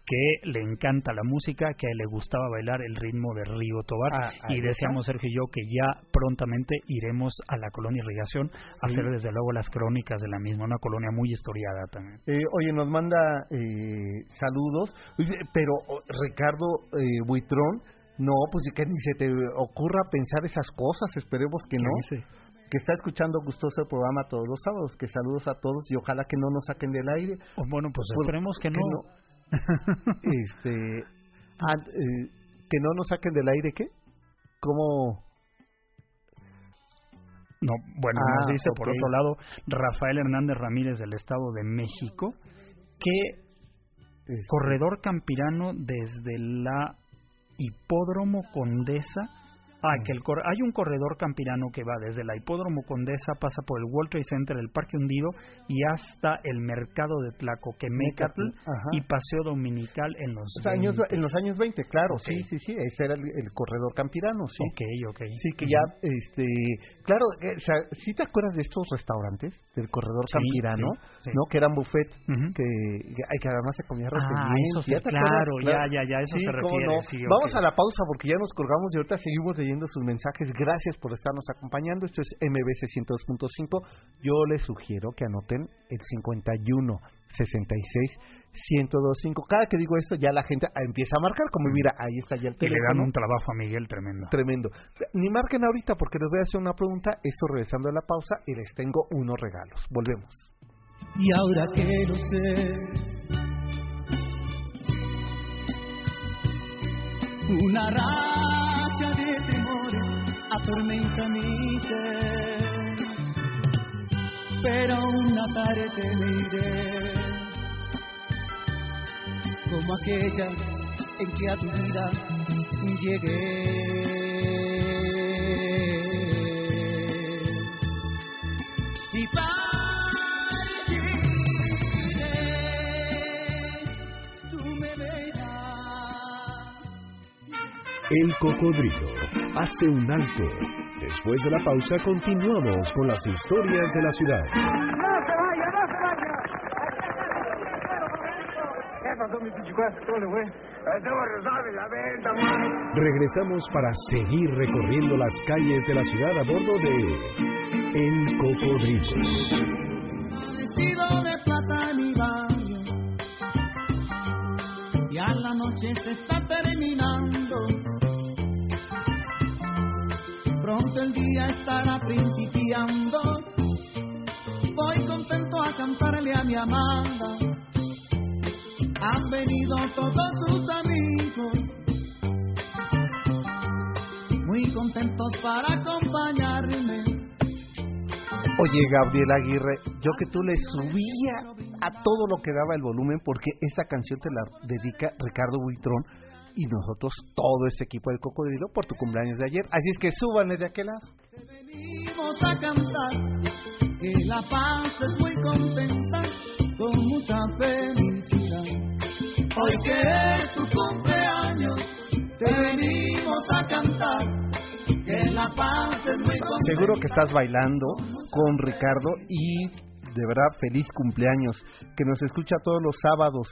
que le encanta la música, que le gustaba bailar el ritmo de Río Tobar ah, y deseamos Sergio y yo que ya prontamente iremos a la colonia Irrigación a hacer desde luego las crónicas de la misma, una colonia muy historiada también.
Eh, oye, nos manda eh, saludos, pero Ricardo eh, Buitrón, no, pues que ni se te ocurra pensar esas cosas, esperemos que no. que está escuchando gustoso el programa todos los sábados, que saludos a todos y ojalá que no nos saquen del aire.
Oh, bueno, pues esperemos que no
este, eh, que no nos saquen del aire, ¿qué? ¿Cómo?
No, bueno, nos ah, dice por otro lado Rafael Hernández Ramírez del Estado de México que este. corredor campirano desde la hipódromo Condesa Ah, que el cor- hay un corredor campirano que va desde la Hipódromo Condesa, pasa por el World Trade Center, el Parque Hundido y hasta el mercado de Tlacoquemecatl y Paseo Dominical en los
años,
20.
en los años 20, claro, sí, sí, sí, ese era el, el corredor campirano, sí.
Ok, ok.
Sí, que ya, este, claro, eh, o sea, ¿sí te acuerdas de estos restaurantes del corredor
Sí,
campirano,
sí, sí.
no? Que eran buffet, que, además se comía
Ah, eso
¿ya
sí, claro,
acuerdas?
ya, ya, ya, eso se refiere,
no. Vamos a la pausa porque ya nos colgamos y ahorita seguimos leyendo sus mensajes. Gracias por estarnos acompañando. Esto es MBC 102.5. Yo les sugiero que anoten el 51 66 1025. Cada que digo esto, ya la gente empieza a marcar. Como mira, ahí está ya el
Y le dan
teléfono.
un trabajo a Miguel tremendo.
Tremendo. Ni marquen ahorita porque les voy a hacer una pregunta. Esto regresando a la pausa y les tengo unos regalos. Volvemos.
Y ahora que lo sé, una temores atormenta mi ser. Pero una tarde me iré, como aquella en que a tu vida llegué.
El cocodrilo hace un alto. Después de la pausa continuamos con las historias de la ciudad.
¡No se vaya, no se vaya! ¿Qué pasó, mi pichicuas? ¿Cómo le fue? Estamos resables, la venta, man.
Regresamos para seguir recorriendo las calles de la ciudad a bordo de El Cocodrilo.
vestido de plata en mi baño. Ya la noche se está estará principiando. Voy contento a cantarle a mi Amanda. Han venido todos sus amigos. Muy contentos para acompañarme.
Oye, Gabriel Aguirre, yo que tú le subía a todo lo que daba el volumen porque esta canción te la dedica Ricardo Buitrón y nosotros, todo este equipo del Cocodrilo, por tu cumpleaños de ayer. Así es que súbanle de aquel lado.
Venimos a cantar que la paz es muy contenta con mucha felicidad. Hoy que es tu cumpleaños, te venimos a cantar que la paz es muy contenta.
Seguro que estás bailando con Ricardo y de verdad feliz cumpleaños, que nos escucha todos los sábados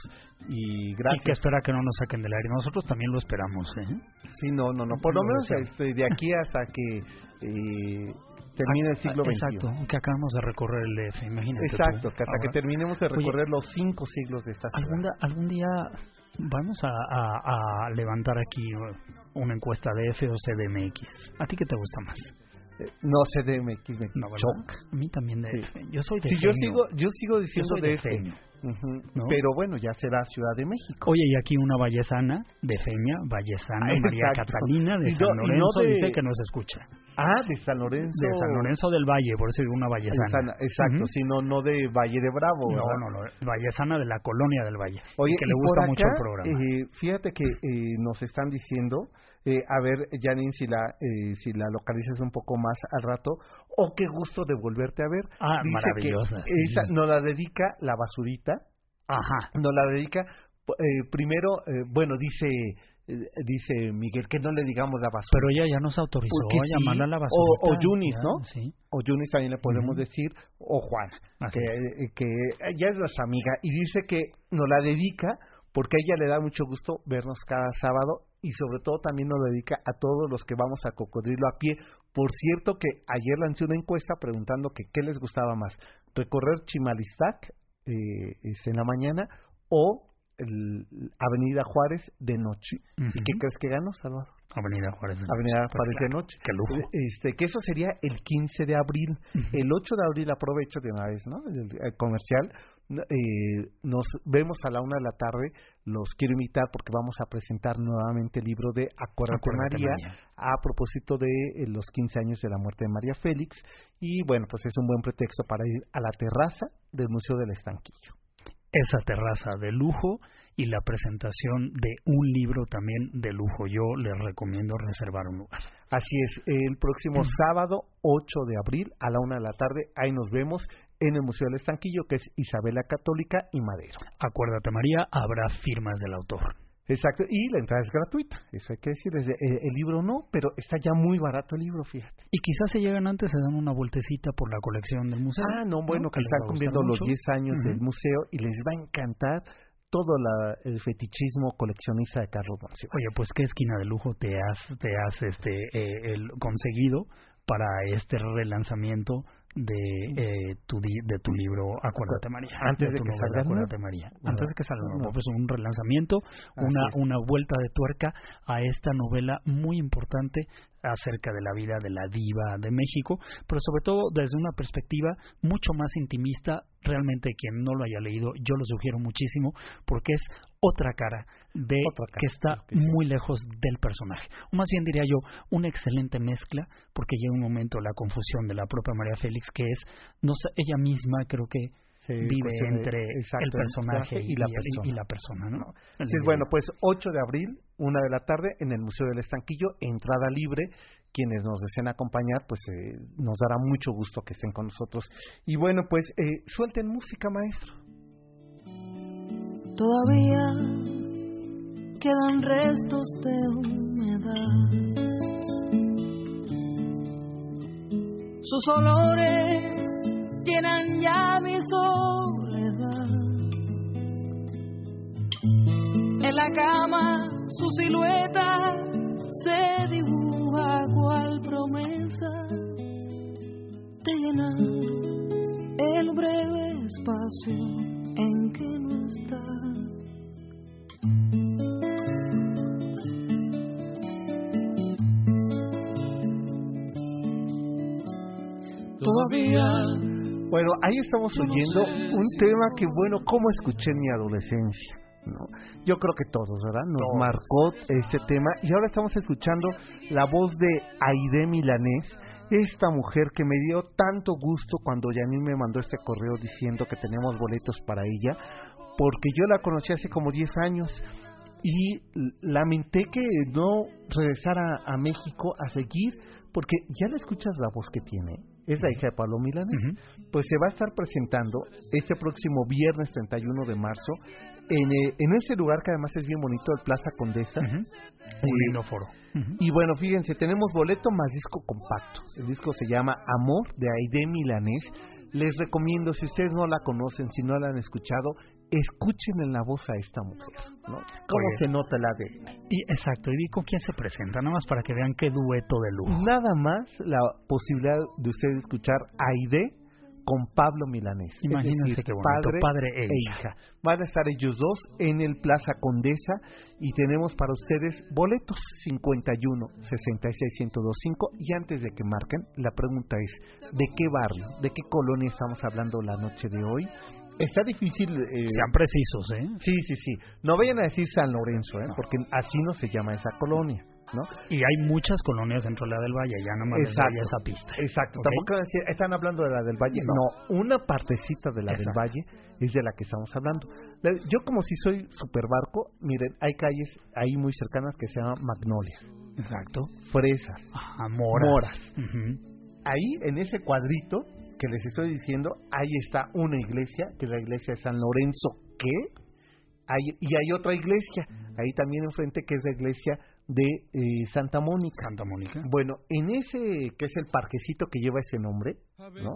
y
Y que
gracias.
espera que no nos saquen del aire. Nosotros también lo esperamos, ¿eh?
Sí, no, no, no, por lo
Lo
menos este, de aquí hasta que eh, termine el siglo XXI.
Exacto, que acabamos de recorrer el DF, imagínate. tú.
Exacto, que hasta que terminemos de
Oye,
recorrer los cinco siglos de esta ciudad.
algún, día vamos a, a- a levantar aquí una encuesta de F o CDMX. ¿A ti qué te gusta más?
Eh, No sé de MX, me
No. A mí también de
Sí.
Yo soy de
Sí, yo sigo, yo sigo
Yo
diciendo
soy
de
de. Feño.
Ujú,
¿No?
Pero bueno, ya será Ciudad de México.
Oye, y aquí una vallesana de Feña, vallesana,
Ah,
María
exacto.
Catalina de
Y no-
San
no
Lorenzo,
de-
dice que nos escucha.
Ah, de San Lorenzo.
De San Lorenzo del Valle, por eso digo una vallesana.
San- exacto,
Ujú.
sí, no, no de Valle de Bravo.
No,
¿verdad?
no, no, vallesana de la colonia del Valle.
Oye,
y que le gusta
por
mucho
acá,
el programa.
eh, fíjate que eh, nos están diciendo, eh, a ver, Janine, si la, eh, si la localizas un poco más al rato, o qué gusto de volverte a ver.
Ah,
Dice
maravillosa,
que esa nos la dedica la basurita,
Ajá.
nos la dedica, eh, primero, eh, bueno, dice eh, dice Miguel que no le digamos la basura.
Pero ella ya nos autorizó a
sí,
llamarla la
o-
basura.
o Yunis, ¿no?
Sí.
o Yunis también le podemos decir, o Juana,
Así
que, eh, que ella es nuestra amiga y dice que nos la dedica porque a ella le da mucho gusto vernos cada sábado y sobre todo también nos dedica a todos los que vamos a Cocodrilo a pie. Por cierto que ayer lancé una encuesta preguntando que qué les gustaba más, recorrer Chimalistac eh, es en la mañana o el Avenida Juárez de noche. ¿Y
Ujú.
qué crees que ganó, Salvador?
Avenida Juárez. de
Avenida
Noche,
Juárez de Noche.
Qué lujo.
Este, que eso sería el 15 de abril. El 8 de abril, aprovecho de una vez, ¿no? El, el comercial. Eh, nos vemos a la una de la tarde. Los quiero invitar porque vamos a presentar nuevamente el libro de Acuérdate,
Acuérdate,
María,
María.
a propósito de eh, los 15 años de la muerte de María Félix. Y bueno, pues es un buen pretexto para ir a la terraza del Museo del Estanquillo.
Esa terraza de lujo y la presentación de un libro también de lujo. Yo les recomiendo reservar un lugar.
Así es, el próximo sábado 8 de abril a la una de la tarde, ahí nos vemos en el Museo del Estanquillo, que es Isabela Católica y Madero.
Acuérdate, María, habrá firmas del autor.
Exacto, y la entrada es gratuita, eso hay que decir, eh, el, libro no, pero está ya muy barato el libro, fíjate.
Y quizás se llegan antes, se dan una vueltecita por la colección del museo.
Ah, no, bueno, que, están cumpliendo los 10 años del museo y les va a encantar todo la, el fetichismo coleccionista de Carlos Monsiváis.
Oye, pues qué esquina de lujo te has, te has este, eh, el conseguido para este relanzamiento de eh, tu de tu libro Acuérdate María.
Antes de, que salga
Acuérdate María. Antes de que salga no. pues un relanzamiento una una vuelta de tuerca a esta novela muy importante acerca de la vida de la diva de México, pero sobre todo desde una perspectiva mucho más intimista. Realmente quien no lo haya leído, yo lo sugiero muchísimo porque es otra cara de que está muy lejos del personaje. O más bien diría yo, una excelente mezcla, porque llega un momento la confusión de la propia María Félix, que es no ella misma creo que vive entre el personaje y, la persona. y, la persona. ¿no?
Sí, bueno, pues 8 de abril, una de la tarde, en el Museo del Estanquillo, entrada libre. Quienes nos deseen acompañar, pues eh, nos dará mucho gusto que estén con nosotros. Y bueno, pues eh, suelten música, maestro.
Todavía quedan restos de humedad. Sus olores llenan ya mi soledad. En la cama su silueta se dibuja cual promesa de llenar el breve espacio en que no está.
Todavía bueno, ahí estamos oyendo un tema que, bueno, ¿cómo escuché en mi adolescencia? ¿No? Yo creo que todos, ¿verdad? Nos marcó este tema. Y ahora estamos escuchando la voz de Aide Milanés, esta mujer que me dio tanto gusto cuando Janine me mandó este correo diciendo que teníamos boletos para ella, porque yo la conocí hace como 10 años y lamenté que no regresara a México a seguir, porque ya le escuchas la voz que tiene es la hija de Pablo Milanés, pues se va a estar presentando este próximo viernes 31 de marzo en, eh, en ese lugar que además es bien bonito, el Plaza Condesa.
Un lindo foro.
Y bueno, fíjense, tenemos boleto más disco compacto. El disco se llama Amor de Aide Milanés. Les recomiendo, si ustedes no la conocen, si no la han escuchado, escuchen en la voz a esta mujer, ¿no? ¿Cómo se nota la de
Y, exacto, y con quién se presenta, nada más para que vean qué dueto de lujo.
Nada más la posibilidad de ustedes escuchar a Aide con Pablo Milanés.
Imagínense qué bonito, padre, e, e hija.
Van a estar ellos dos en el Plaza Condesa y tenemos para ustedes boletos 51 66 1025 y antes de que marquen, la pregunta es ¿de qué barrio, de qué colonia estamos hablando la noche de hoy? está difícil.
Eh, Sean precisos, ¿eh?
Sí, sí, sí. No vayan a decir San Lorenzo, ¿eh? Porque así no se llama esa colonia. ¿No?
Y hay muchas colonias dentro de la del Valle, ya nada más Exacto, esa pista.
Exacto, tampoco decir, están hablando de la del Valle, no, una partecita de la del Valle es de la que estamos hablando. Yo como si soy super barco, miren, hay calles ahí muy cercanas que se llaman Magnolias.
Exacto.
Fresas.
moras.
Ahí, en ese cuadrito, que les estoy diciendo, ahí está una iglesia, que es la iglesia de San Lorenzo, ¿qué? Hay, y hay otra iglesia, ahí también enfrente, que es la iglesia de eh, Santa Mónica.
Santa Mónica.
Bueno, en ese, que es el parquecito que lleva ese nombre, ¿no?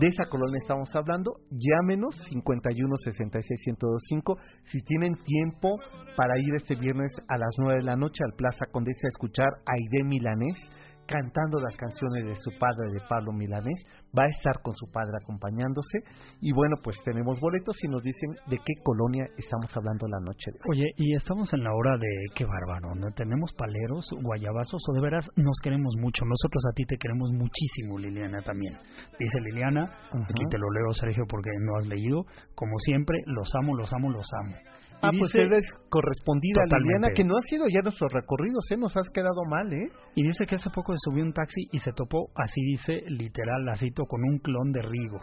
De esa colonia estamos hablando, llámenos 51 66 1025 si tienen tiempo para ir este viernes a las 9 de la noche al Plaza Condesa a escuchar a Aide Milanés cantando las canciones de su padre, de Pablo Milanés, va a estar con su padre acompañándose y bueno, pues tenemos boletos y nos dicen de qué colonia estamos hablando la noche de
hoy. Oye, y estamos en la hora de qué bárbaro, ¿no? Tenemos paleros, guayabazos o de veras nos queremos mucho. Nosotros a ti te queremos muchísimo, Liliana también. Dice Liliana, aquí te lo leo Sergio porque no has leído, como siempre, los amo, los amo, los amo.
Ah, pues eres correspondida Liliana, que no ha sido ya nuestro recorrido, ¿eh? Nos has quedado mal, ¿eh?
Y dice que hace poco subió un taxi y se topó, así dice, literal, la cito, con un clon de Rigo.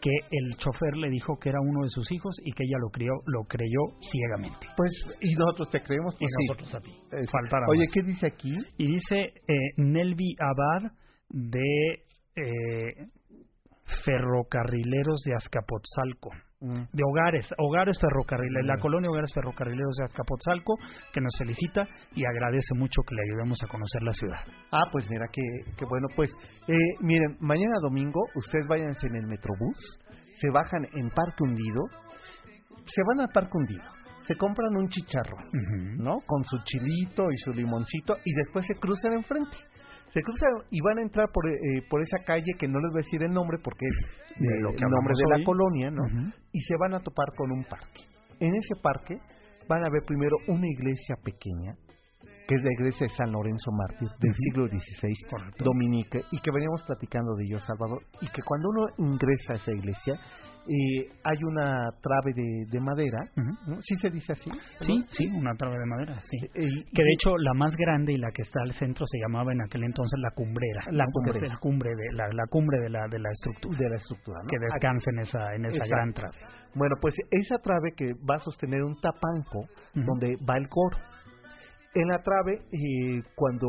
que el chofer le dijo que era uno de sus hijos y que ella lo crió, lo creyó ciegamente.
Pues, y nosotros te creemos,
y
pues sí.
nosotros a ti. Faltara
Oye,
más.
¿qué dice aquí?
Y dice eh, Nelvi Abad de eh, Ferrocarrileros de Azcapotzalco. De Hogares, Hogares Ferrocarrileros, la colonia Hogares Ferrocarrileros de Azcapotzalco, que nos felicita y agradece mucho que le ayudemos a conocer la ciudad.
Ah, pues mira, qué, qué bueno. Pues, eh, miren, mañana domingo, ustedes váyanse en el Metrobús, se bajan en Parque Hundido, se van al Parque Hundido, se compran un chicharrón,
Ujú.
¿no? Con su chilito y su limoncito, y después se cruzan enfrente. Se cruzan y van a entrar por, eh, por esa calle que no les voy a decir el nombre porque es
De
eh,
lo que
el nombre de la
hoy.
colonia, ¿no? Y se van a topar con un parque. En ese parque van a ver primero una iglesia pequeña, que es la iglesia de San Lorenzo Mártir del siglo XVI,
Correcto.
Dominique, y que veníamos platicando de ello, Salvador, y que cuando uno ingresa a esa iglesia, eh, hay una trave de, de madera. ¿Sí se dice así?
Sí, sí, una trave de madera, sí.
Eh, y-
Que de hecho la más grande y la que está al centro se llamaba en aquel entonces la cumbrera.
La.
Es el cumbre de la, la cumbre de la de la estructura.
de la estructura, ¿no?
Que descansa en esa en esa
Exacto.
gran trave.
Bueno, pues esa trave que va a sostener un tapanco donde va el coro. En la trave, eh, cuando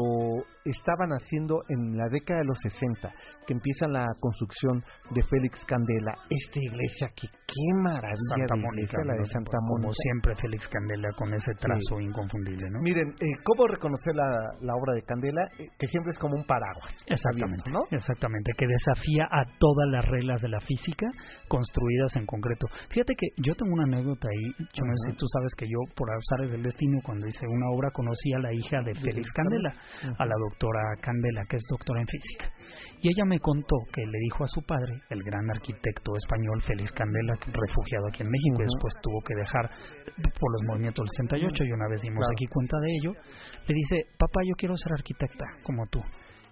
estaban haciendo en la década de los 60, que empieza la construcción de Félix Candela, esta iglesia que qué maravilla
Santa
de
Mónica,
iglesia, la de. Santa
como
Mónica.
siempre Félix Candela con ese trazo inconfundible, ¿no?
Miren, eh, ¿cómo reconocer la, la obra de Candela? Eh, que siempre es como un paraguas.
Exactamente,
abierto, ¿no?
exactamente, que desafía a todas las reglas de la física construidas en concreto. Fíjate que yo tengo una anécdota ahí, yo no sé si tú sabes que yo, por azares del destino, cuando hice una obra, conocí a la hija de Félix Candela, a la doctora Candela, que es doctora en física. Y ella me contó que le dijo a su padre, el gran arquitecto español Félix Candela, refugiado aquí en México,
Ujú.
después tuvo que dejar por los movimientos del 68, y una vez dimos
Claro.
aquí cuenta de ello, le dice, papá, yo quiero ser arquitecta, como tú.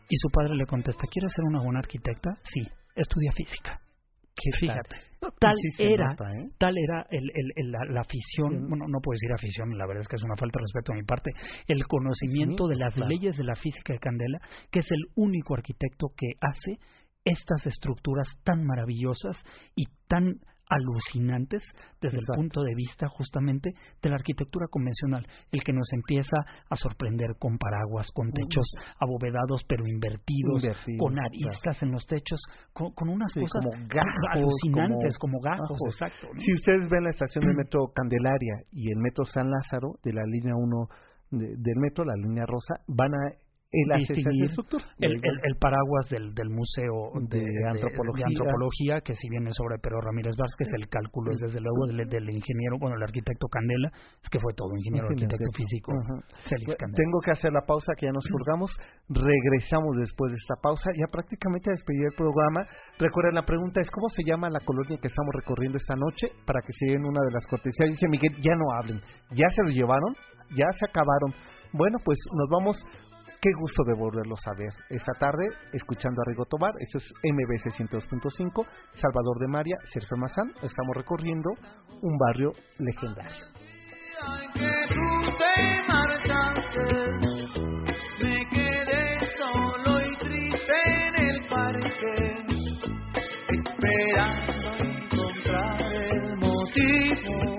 Y su padre le contesta, ¿quieres ser una buena arquitecta? Sí, estudia física.
¿Qué?
Fíjate, tal
Sí
era,
nota, ¿eh?
tal era el, el- el- la, la afición,
Sí.
bueno, no puedo decir afición, la verdad es que es una falta de respeto a mi parte, el conocimiento
Sí,
de las
claro.
leyes de la física de Candela, que es el único arquitecto que hace estas estructuras tan maravillosas y tan alucinantes desde
Exacto.
el punto de vista justamente de la arquitectura convencional, el que nos empieza a sorprender con paraguas, con techos abovedados pero invertidos,
Invertidos,
con aristas en los techos, con, con unas
Sí,
cosas
como gajos,
alucinantes, como,
como
gajos,
gajos.
exacto. ¿no?
Si ustedes ven la estación del metro Candelaria y el metro San Lázaro de la línea 1 de- del metro, la línea rosa, van a el hace esa
distinguir
estructura.
el, el- el paraguas del, del Museo de,
De Antropología.
de Antropología, que si bien es sobre Pedro Ramírez Vázquez, el cálculo es desde luego del, del ingeniero, bueno, el arquitecto Candela, es que fue todo ingeniero,
Ingeniero,
arquitecto físico,
Ujú.
Félix Candela.
Tengo que hacer la pausa que ya nos colgamos. Regresamos después de esta pausa, ya prácticamente a despedir el programa. Recuerden, la pregunta es: ¿cómo se llama la colonia que estamos recorriendo esta noche? Para que se den una de las cortesías. Dice Miguel: ya no hablen, ya se lo llevaron, ya se acabaron. Bueno, pues nos vamos. Qué gusto de volverlos a ver esta tarde, escuchando a Rigo Tobar. Esto es MBC 102.5, Salvador de María, Sergio Mazán. Estamos recorriendo un barrio legendario.
me en el esperando encontrar el motivo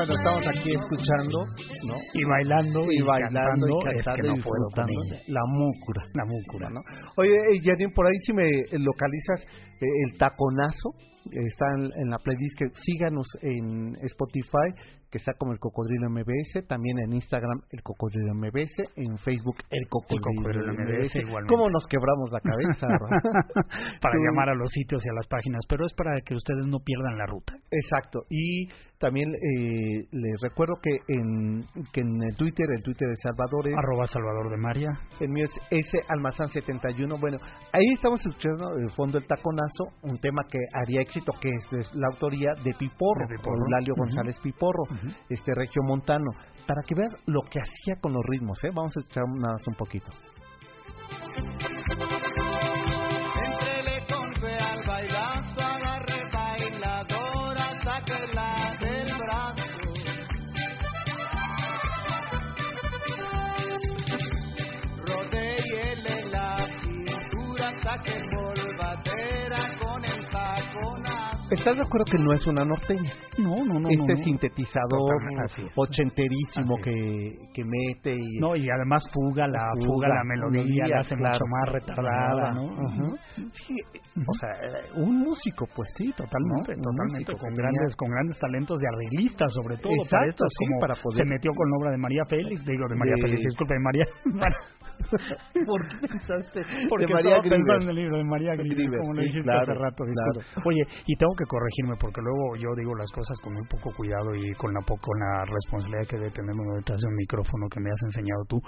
Bueno, estamos aquí escuchando, ¿no?
Y bailando
y, bailando
cantando,
y
es que no
disfrutando la múcura.
La múcura,
¿no? Oye, eh, Janine, por ahí si me localizas, eh, el taconazo, está en, en la playlist que síganos en Spotify que está como el Cocodrilo MBS, también en Instagram el Cocodrilo MBS, en Facebook el Cocodrilo, MBS. Igualmente. ¿Cómo nos quebramos la cabeza?
para llamar a los sitios y a las páginas, pero es para que ustedes no pierdan la ruta.
Exacto. Y también eh, les recuerdo que en, que en el Twitter, el Twitter de Salvador es...
Arroba Salvador de María.
El mío es S Almazán 71. Bueno, ahí estamos escuchando el fondo el taconazo, un tema que haría éxito, que es, la autoría de Piporro, de Piporro. González Piporro este Regio Montano, para que veas lo que hacía con los ritmos, ¿eh? Vamos a echar nada más un poquito. ¿Estás de acuerdo que no es una norteña?
No, no, no.
Este sintetizador ochenterísimo que, que mete y...
No, y además fuga la, fuga, la melodía, la hace mucho más retardada, ¿no?
Sí, o sea, un músico, pues sí, totalmente, totalmente,
con grandes, con grandes talentos de arreglista, sobre todo, para esto, sí, como para poder... se metió con la obra de María Félix, digo, de María Félix, disculpe, de María...
¿Por qué pensaste
Porque de María pensando en el libro de María Griver, como lo dijiste hace rato. Oye, y tengo que corregirme porque luego yo digo las cosas con muy poco cuidado y con la, con la responsabilidad que debe tener uno detrás de un micrófono que me has enseñado tú.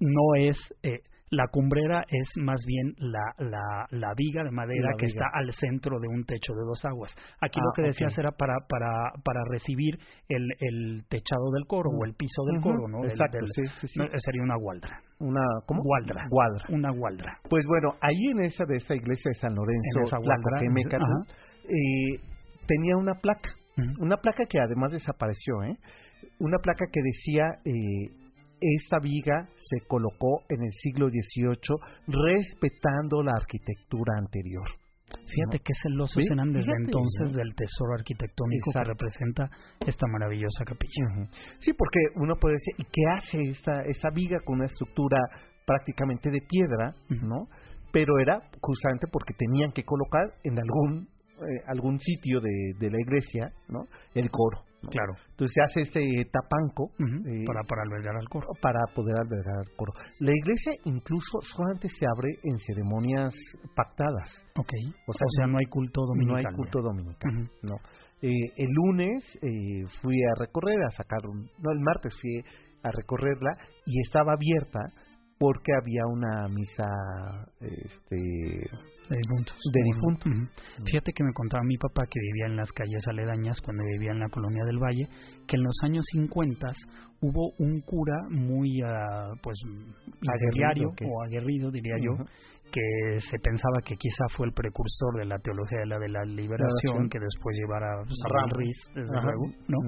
No es... Eh, la cumbrera es más bien la, la, la viga de madera que está al centro de un techo de dos aguas. Aquí lo ah, que decías era para, para, para recibir el, el techado del coro o el piso del coro, ¿no?
Exacto, sí, sí,
Sería una gualdra.
Una, ¿cómo?
Gualdra.
Gualdra.
Una gualdra.
Pues bueno, ahí en esa de esa iglesia de San Lorenzo, la eh, tenía una placa. Una placa que además desapareció, ¿eh? Una placa que decía... Eh, esta viga se colocó en el siglo XVIII respetando la arquitectura anterior.
Fíjate qué celosos eran desde entonces del tesoro arquitectónico que representa esta maravillosa capilla.
Sí, porque uno puede decir, ¿y qué hace esta, esta viga con una estructura prácticamente de piedra, no? Pero era justamente porque tenían que colocar en algún eh, algún sitio de, de la iglesia, ¿no? El coro.
Claro.
Entonces se hace este tapanco
eh, para, para albergar al coro.
Para poder albergar al coro. La iglesia incluso solamente se abre en ceremonias pactadas.
Ok. O sea, no hay culto dominical.
No hay culto dominical, no. Eh, el lunes eh, fui a recorrer, a sacar un... No, el martes fui a recorrerla y estaba abierta porque había una misa este,
de difuntos.
De difuntos.
Fíjate que me contaba mi papá que vivía en las calles aledañas cuando vivía en la colonia del Valle, que en los años 50 hubo un cura muy, uh, pues, aguerrido o aguerrido, diría yo, que se pensaba que quizá fue el precursor de la teología de la de la liberación que después llevara pues, a Riz desde luego no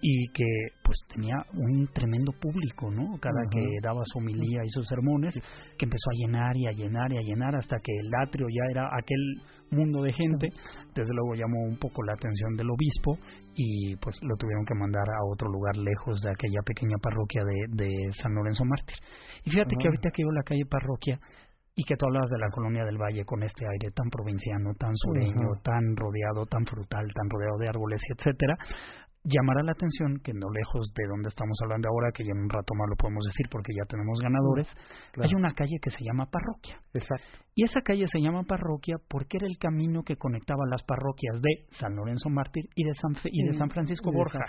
y que pues tenía un tremendo público no cada que daba su homilía y sus sermones que empezó a llenar y a llenar y a llenar hasta que el atrio ya era aquel mundo de gente. Desde luego llamó un poco la atención del obispo y pues lo tuvieron que mandar a otro lugar lejos de aquella pequeña parroquia de, de San Lorenzo Mártir. Y fíjate que ahorita que veo la calle parroquia y que tú hablabas de la colonia del Valle con este aire tan provinciano, tan sureño, tan rodeado, tan frutal, tan rodeado de árboles, etcétera, llamará la atención que no lejos de donde estamos hablando ahora, que ya en un rato más lo podemos decir porque ya tenemos ganadores, hay una calle que se llama Parroquia.
Exacto.
Y esa calle se llama Parroquia porque era el camino que conectaba las parroquias de San Lorenzo Mártir y de San, y de San Francisco Borja.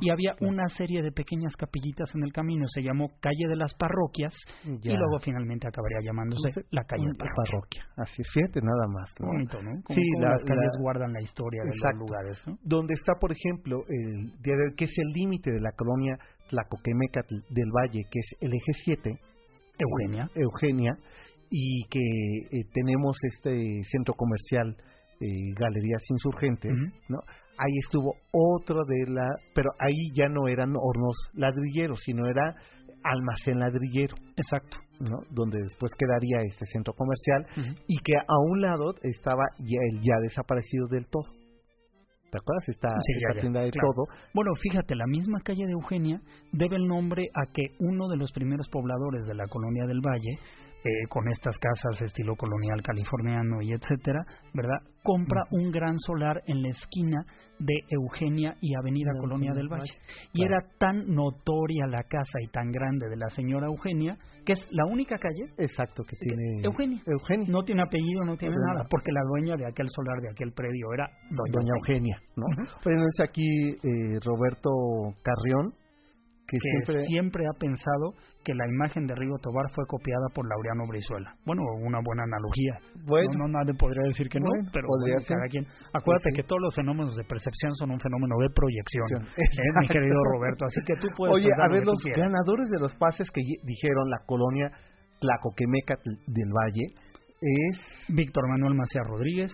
y había una serie de pequeñas capillitas en el camino, se llamó Calle de las Parroquias y luego finalmente acabaría llamándose la Calle de Parroquia.
Así, fíjate nada más.
Bonito, ¿no? sí, las calles guardan la historia de los lugares. ¿no?
Donde está, por ejemplo, el que es el límite de la colonia Tlacoquemeca del Valle, que es el eje 7,
Eugenia.
Eugenia, y que eh, tenemos este centro comercial eh, Galerías Insurgentes, ¿no? Ahí estuvo otro de la, pero ahí ya no eran hornos ladrilleros, sino era almacén ladrillero.
Exacto.
¿no? Donde después quedaría este centro comercial y que a un lado estaba ya el ya desaparecido del todo. ¿Te acuerdas? Esta, tienda de todo.
Bueno, fíjate, la misma calle de Eugenia debe el nombre a que uno de los primeros pobladores de la colonia del Valle eh, con estas casas estilo colonial californiano y etcétera, ¿verdad? Compra un gran solar en la esquina de Eugenia y Avenida Colonia del Valle. Y era tan notoria la casa y tan grande de la señora Eugenia que es la única calle.
Exacto, que tiene.
Eugenia.
Eugenia.
No tiene apellido, no tiene nada, porque la dueña de aquel solar, de aquel predio, era
Doña, Eugenia. ¿no? Bueno, es aquí eh, Roberto Carrión,
que, siempre... ha pensado que la imagen de Rigo Tobar fue copiada por Laureano Brizuela. Bueno, una buena analogía. Bueno, no, nadie podría decir que no, pero podría ser. quien. Acuérdate que todos los fenómenos de percepción son un fenómeno de proyección, ¿eh, mi querido Roberto. Así que tú puedes.
Oye, a ver, los ganadores de los pases que dijeron la colonia Tlacoquemeca del Valle es.
Víctor Manuel Macías Rodríguez.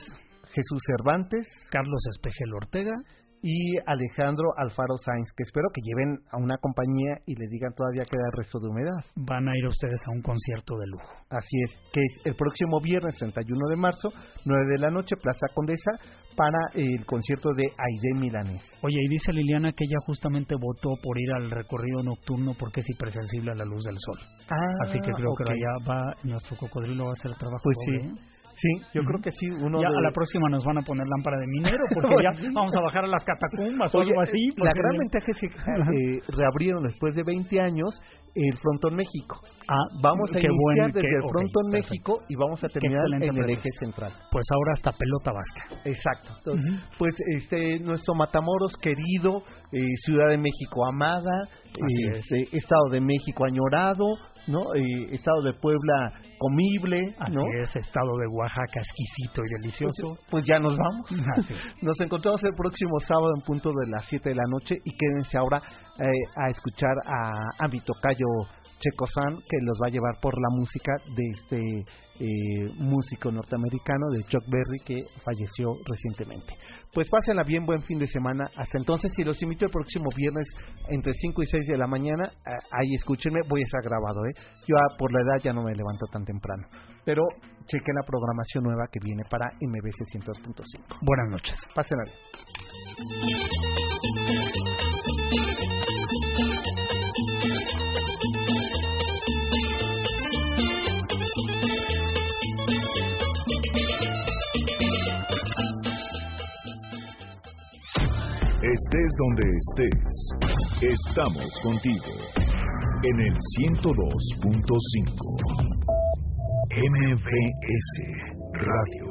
Jesús Cervantes.
Carlos Espejel Ortega
y Alejandro Alfaro Sainz, que espero que lleven a una compañía y le digan todavía queda el resto de humedad.
Van a ir ustedes a un concierto de lujo.
Así es, que es el próximo viernes 31 de marzo, 9 de la noche, Plaza Condesa, para el concierto de Aide Milanés.
Oye, y dice Liliana que ella justamente votó por ir al recorrido nocturno porque es hipersensible a la luz del sol. Ah, Así que creo que allá va, nuestro cocodrilo va a hacer el trabajo.
Pues sí. ¿eh? Sí, yo creo que sí. Uno
ya a la próxima nos van a poner lámpara de minero porque ya vamos a bajar a las catacumbas o algo así.
La gran ventaja es que eh, reabrieron después de 20 años el Frontón México. Ah, vamos a iniciar desde el Frontón México y vamos a terminar en el eje central.
Pues ahora hasta pelota vasca.
Exacto. Pues este nuestro Matamoros querido, eh, Ciudad de México amada, este, Estado de México añorado, ¿no? Eh, estado de Puebla comible,
¿no? es, Estado de Oaxaca exquisito y delicioso.
Pues, pues ya nos vamos. Nos encontramos el próximo sábado en punto de las 7 de la noche y quédense ahora eh, a escuchar a, a mi tocayo Checo-san, que los va a llevar por la música de este eh, músico norteamericano de Chuck Berry que falleció recientemente. Pues pásenla bien, buen fin de semana. Hasta entonces, si los invito el próximo viernes entre 5 y 6 de la mañana, ahí escúchenme, voy a estar grabado. ¿eh? Yo ah, por la edad ya no me levanto tan temprano. Pero chequen la programación nueva que viene para MBC 102.5.
Buenas noches.
Pásenla bien.
Estés donde estés, estamos contigo. En el 102.5 MVS Radio.